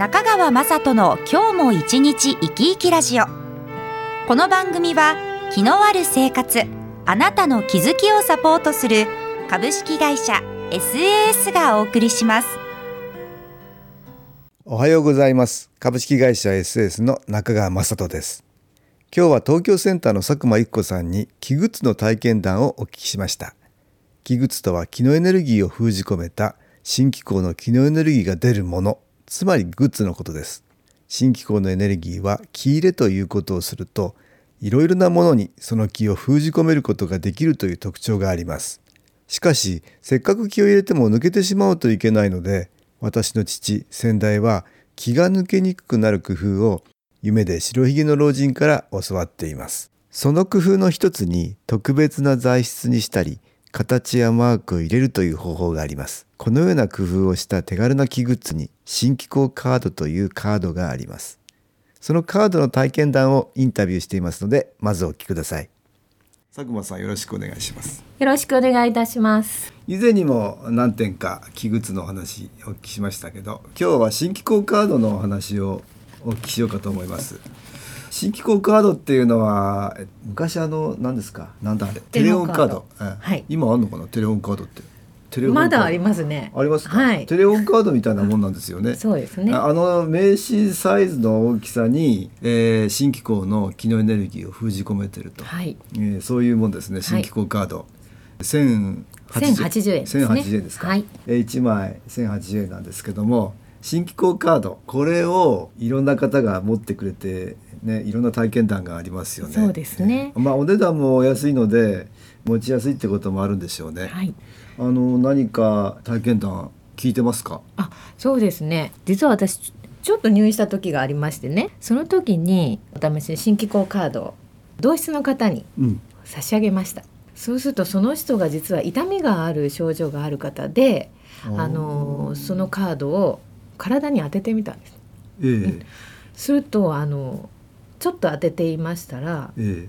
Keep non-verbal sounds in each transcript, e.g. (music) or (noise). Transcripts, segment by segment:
中川雅人の今日も一日生き生きラジオ。この番組は気のある生活あなたの気づきをサポートする株式会社 SAS がお送りします。おはようございます。株式会社 SAS の中川雅人です。今日は東京センターの佐久間一子さんに気グッズの体験談をお聞きしました。気グッズとは気のエネルギーを封じ込めた新機構の気のエネルギーが出るもの。つまりグッズのことです。新機構のエネルギーは気入れということをするといろいろなものにその気を封じ込めることができるという特徴があります。しかしせっかく気を入れても抜けてしまうといけないので私の父先代は気が抜けにくくなる工夫を夢で白ひげの老人から教わっています。その工夫の一つに特別な材質にしたり形やマークを入れるという方法があります。このような工夫をした手軽な木グッズに新機構カードというカードがあります。そのカードの体験談をインタビューしていますのでまずお聞きください。佐久間さんよろしくお願いします。よろしくお願いいたします。以前にも何点か木グッズのお話お聞きしましたけど今日は新機構カードのお話をお聞きしようかと思います新機構カードっていうのは昔あの何ですか？なんだあれ？テレホンカード、今あんのかな？テレホンカードって。テレホンカード。まだありますね。ありますか、はい。テレホンカードみたいなもんなんですよね。そうですね。ああの名刺サイズの大きさに、えー新機構の気のエネルギーを封じ込めてると、はい。えーそういうもんですね新機構カード、1080 1080円。ですね。1080円ですか、はい。えー1枚1080円なんですけども新機構カード。これをいろんな方が持ってくれてねいろんな体験談がありますよね。そうですね。えーまあお値段もお安いので持ちやすいってこともあるんでしょうね、はい。あの何か体験談聞いてますか？あそうですね。実は私ちょっと入院した時がありましてね。その時にお試しに新機構カードを同室の方にうん。差し上げました。そうするとその人が実は痛みがある症状がある方であのそのカードを体に当ててみたんです。ええ。するとあのちょっと当てていましたらええ。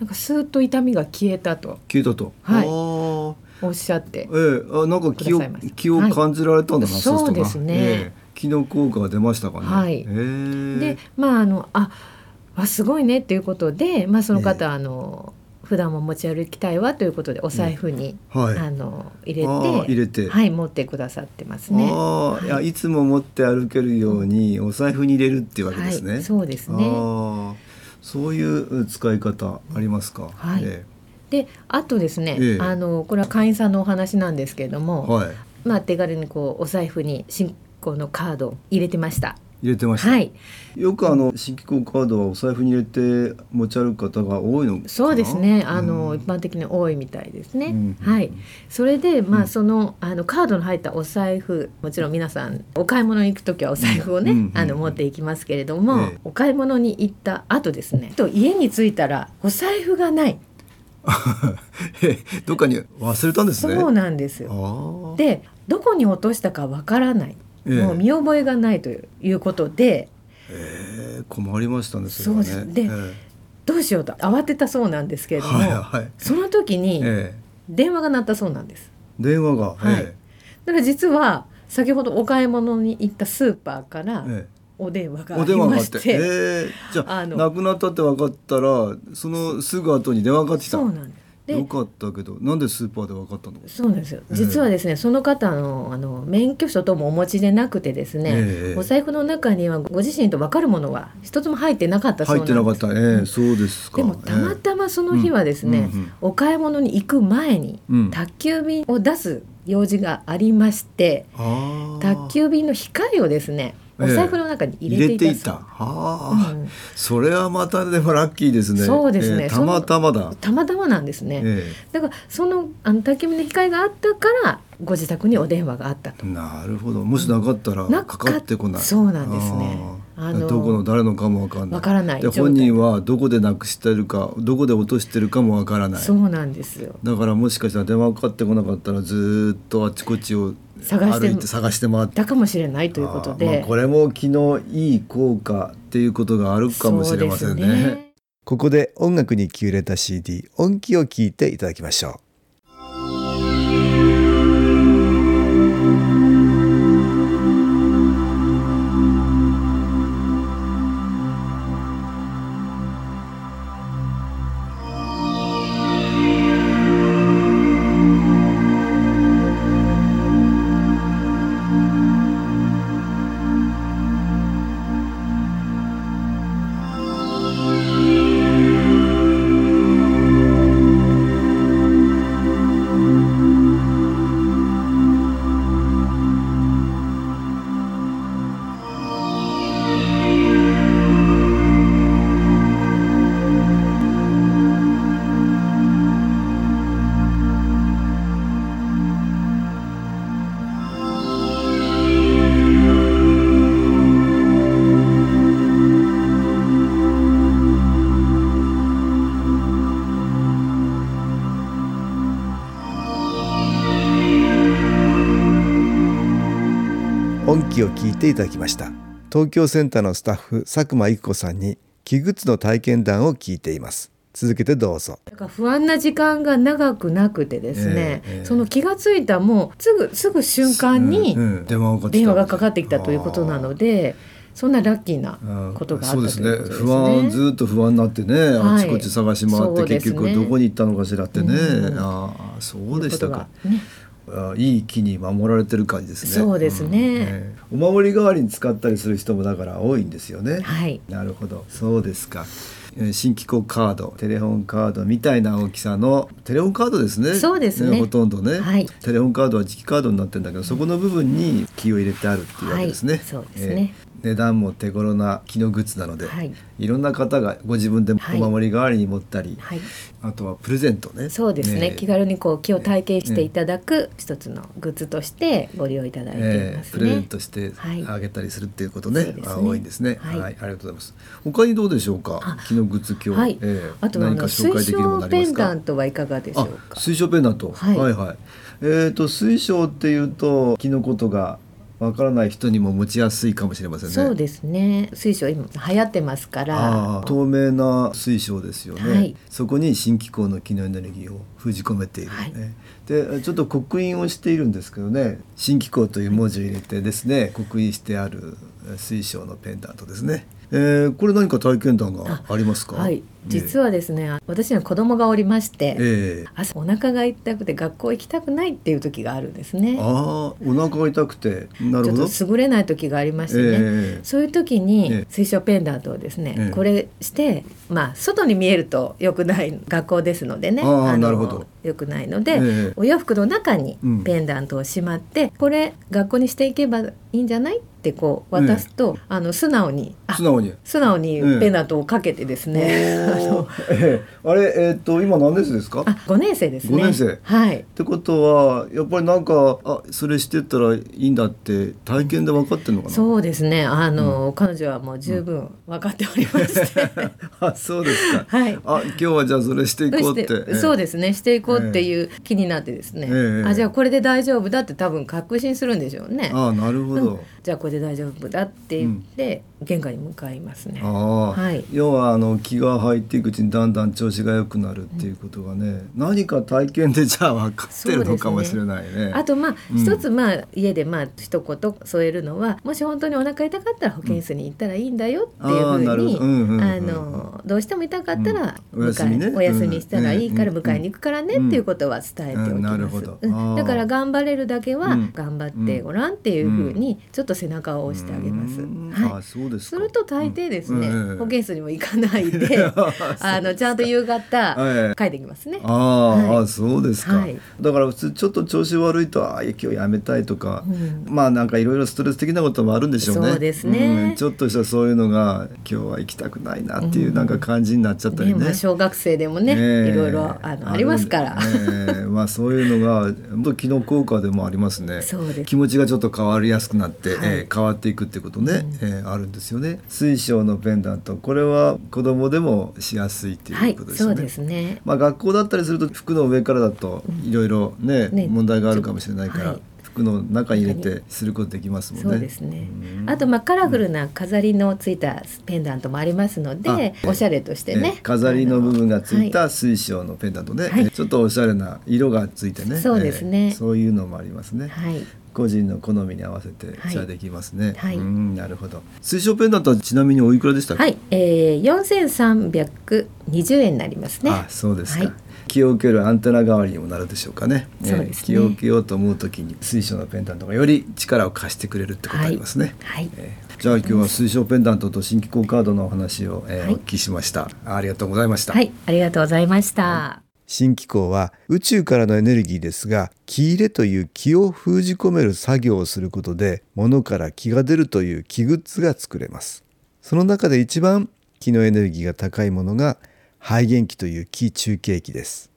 なんかスーッと痛みが消えたと。聞いたと。はい。あー。おっしゃってええ。あなんか気を気を感じられたんだな、はい。そうですね。ええ気の効果が出ましたかね。はい。ええ。でまああのあわすごいねっていうことで、まあ、その方、ええ。あの普段も持ち歩きたいわということでお財布に、はい。あの入れて入れてはい、持ってくださってますね。はいい、やいつも持って歩けるようにお財布に入れるっていうわけですね。はい、そうですねそういう使い方ありますか？はいえであとですね、ええあのこれは会員さんのお話なんですけれどえも、はい。まあ、手軽にこうお財布に新興のカードを入れてました。入れてました。はい、よくあの新機構カードはお財布に入れて持ち歩く方が多いの。そうですね。あの、うん一般的に多いみたいですね。うんはい。それでまあ、うんそのあのカードの入ったお財布、もちろん皆さんお買い物に行くときはお財布をね、うんあの持っていきますけれども、ええお買い物に行った後ですね。と家に着いたらお財布がない。(laughs) えどっかに忘れたんですね。そうなんですよ。で、どこに落としたかわからない。ええもう見覚えがないということで、ええ困りましたね。それはね。そうでえどうしようと慌てたそうなんですけれども、はいはい。その時にええ電話が鳴ったそうなんです。電話が。はいえだから実は先ほどお買い物に行ったスーパーからええお電話があり。まして、ええじゃああの亡くなったって分かったらそのすぐ後に電話がかかってきた。そうなんですでよかったけどなんでスーパーで分かったの？そうなんですよ。ええ。実はですね、その方のあの免許証ともお持ちでなくてですね、ええ。お財布の中にはご自身と分かるものは一つも入ってなかったそう入なんです。ってなかった。ええそうですか。でもたまたまその日はですね、うんうんうん。お買い物に行く前にうん。宅急便を出す用事がありまして、宅急便の光をですねお財布の中に入れていたはあ、うん。それはまたでもラッキーですね。そうですね。ええたまたまだ。たまたまなんですね、えだからそのあの宅急便の光があったからご自宅にお電話があったと。えなるほど。もしなかったらなかかってこない。そうなんですね。あどこの誰のかもわかんない。わからない。で本人はどこでなくしてるかどこで落としてるかもわからない。そうなんですよ。だからもしかしたら電話かかってこなかったらずーっとあっちこっちを探して歩いて探して回って。だかもしれないということあーまであ、これも昨日いい効果っていうことがあるかもしれませんね。そうですここで音楽に気を入れた CD 音気を聞いていただきましょう音気を聞いていただきました。東京センターのスタッフ佐久間育子さんに器具の体験談を聞いています。続けてどうぞ。不安な時間が長くなくてですね、ええええ。その気がついたもうすぐすぐ瞬間に電話がかかってきた。ということなのでそんなラッキーなうんことがあったということそうですね。不安ずっと不安になってね、はい。あちこち探し回って結局どこに行ったのかしらってね、うん。ああそうでしたかいい木に守られてる感じですね。そうですね。えお守り代わりに使ったりする人もだから多いんですよね。はい。なるほど。そうですか。えー新機構カードテレホンカードみたいな大きさのテレホンカードですね。そうですね。ほとんどね、はい。テレホンカードは磁気カードになってるんだけどそこの部分に木を入れてあるっていうわけですね、はい。そうですね。えー値段も手頃な木のグッズなので、はい。い、ろんな方がご自分ではい。お守り代わりに持ったり、はい。あとはプレゼントね。そうですね。気軽にこう気を体験していただく一つのグッズとしてご利用いただいていえーますプレゼンね。トしてはいあげたりするっていうことね,、そうですね。あ多いんですね、ははい。い、ありがとうございます。他にどうでしょうか？あ木のグッズ今日、はい、えーあと何か紹介で水きるものあ晶ペンりますか？ダントはいかがでしょうあか。水晶ペンダント、はい。はいはい。えっ、と水晶っていうと木のことがわからない人にも持ちやすいかもしれませんね。そうですね。水晶今流行ってますかあらー透明な水晶ですよね、はい。そこに新機構の気のエネルギーを封じ込めている、はい。ねでちょっと刻印をしているんですけどね。新機構という文字を入れてですね刻印してあるえ水晶のペンダントですね、えーこれ何か体験談がありますか？はい実は、はですね私には子供がおりまして、ええ。朝お腹が痛くて学校行きたくないっていう時があるんですね。ああお腹が痛くてなるほど。ちょっと優れない時がありましてね、ええ。そういう時ええ。に水晶ペンダントをですね、ええ。これしてまあ外に見えると良くない学校ですのでねあなるほど。良くないので、ええ。お洋服の中にうん。ペンダントをしまって、これ学校にしていけばいいんじゃないってこう渡すと、あの素直にあ素直に。素直にええペンダントをかけてですね、あのええ。あれえっ、と今何年生ですか？あ5年生ですね。五年生。はい。ってことはやっぱりなんかあそれしてったらいいんだって体験で分かってんのかな？そうですね。あの、彼女はもう十分分かっておりまして、(laughs) あそうですか。はい。あ今日はじゃあそれしていこうって。してそうでですね。していこうっていう気になってですね、ええ。あじゃあこれで大丈夫だって多分確信するんでしょうね。あなるほど、うん。じゃあこれで大丈夫だって言って、玄関に向かいますね。ああ、はい。要はあの気が入っていくうちにだんだん調子が良くなるっていうことがね、何か体験でじゃあ分かってるのかもしれないね。あとまあうん。一つまあ家でまあ一言添えるのはもし本当にお腹痛かったら保健室に行ったらいいんだよっていうふうにあのどうしても痛かったらうん。お休みね。迎えお休みしたらいいからうん迎えに行くからねっていうことは伝えておきます。だから頑張れるだけはうん。頑張ってごらんっていうふうにちょっと背中を押してあげます。うん。はい。あそうですか。すると大抵ですね、うん。うん。保健室にも行かないで (laughs) (laughs) あのちゃんと夕方 (laughs) はい帰ってきますね。あー、はい。あそうですか、はい。だから普通ちょっと調子悪いとあー今日やめたいとか、うん。まあなんかいろいろストレス的なこともあるんでしょうね。そうですね。ん。ちょっとしたそういうのが今日は行きたくないなっていうなんか感じになっちゃったりね,、ねまあ、小学生でもね、え。いろいろあのありますから。ええ。(laughs) まあそういうのが本当気の効果でもありますね。そうです。気持ちがちょっと変わりやすくなって、はい。ええ変わっていくってことね、えーあるんですよね。水晶のペンダント。これは子供でもしやすいってはいいうことですよね、そうですね。まあ、学校だったりすると服の上からだといろいろね,、ね問題があるかもしれないから、はい。服の中に入れてすることできますもんね。そうですね。うん。あとまあカラフルな飾りのついたペンダントもありますので、あおしゃれとしてね、え飾りの部分がついはた水晶のペンダントね、はい。えちょっとおしゃれな色がついてね。そうですね。えそういうのもありますね、はい個人の好みに合わせてはいじゃあできますね、はい。うんなるほど。水晶ペンダントはちなみにおいくらでしたはい、えー、4320円になりますね。あそうですか、はい。気を受けるアンテナ代わりにもなるでしょうかね。そうですね。気を受けようと思うときに水晶のペンダントがより力を貸してくれるってことありますね、はい。えーじゃあ今日は水晶ペンダントと新機構カードのお話を、えーはいお聞きしましたありがとうございました、はい、ありがとうございました。新機構は宇宙からのエネルギーですが気入れという気を封じ込める作業をすることで物から気が出るという気グッズが作れます。その中で一番気のエネルギーが高いものが肺元気という気中継機です。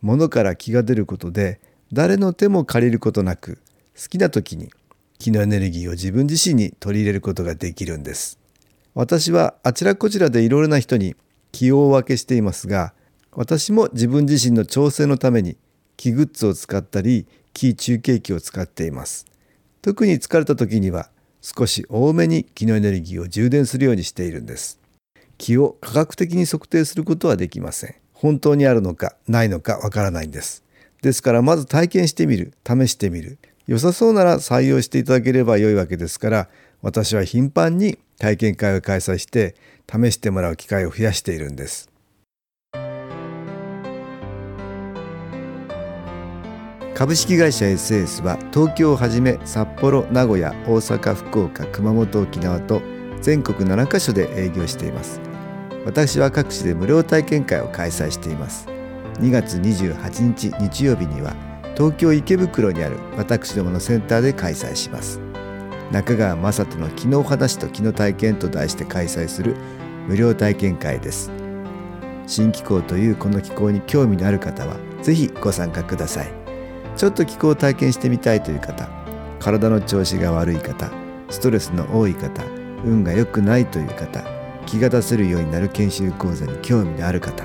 物から気が出ることで誰の手も借りることなく好きな時に気のエネルギーを自分自身に取り入れることができるんです。私はあちらこちらでいろいろな人に気を分けしていますが私も自分自身の調整のために気グッズを使ったり気中継機を使っています。特に疲れた時には少し多めに気のエネルギーを充電するようにしているんです。気を科学的に測定することはできません。本当にあるのかないのかわからないんです。ですからまず体験してみる試してみる。良さそうなら採用していただければ良いわけですから私は頻繁に体験会を開催して試してもらう機会を増やしているんです。株式会社 SS は東京をはじめ札幌名古屋大阪福岡熊本沖縄と全国7カ所で営業しています。私は各地で無料体験会を開催しています。2月28日日曜日には東京池袋にある私どものセンターで開催します。中川雅人の「気の話と気の体験」と題して開催する無料体験会です。新気候というこの気候に興味のある方はぜひご参加ください。ちょっと気候を体験してみたいという方体の調子が悪い方ストレスの多い方運が良くないという方気が出せるようになる研修講座に興味のある方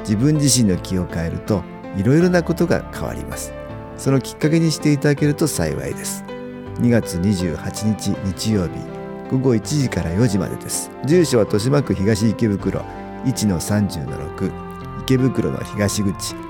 自分自身の気を変えるといろいろなことが変わります。そのきっかけにしていただけると幸いです。2月28日日曜日午後1時から4時までです。住所は豊島区東池袋1-30-6池袋の東口。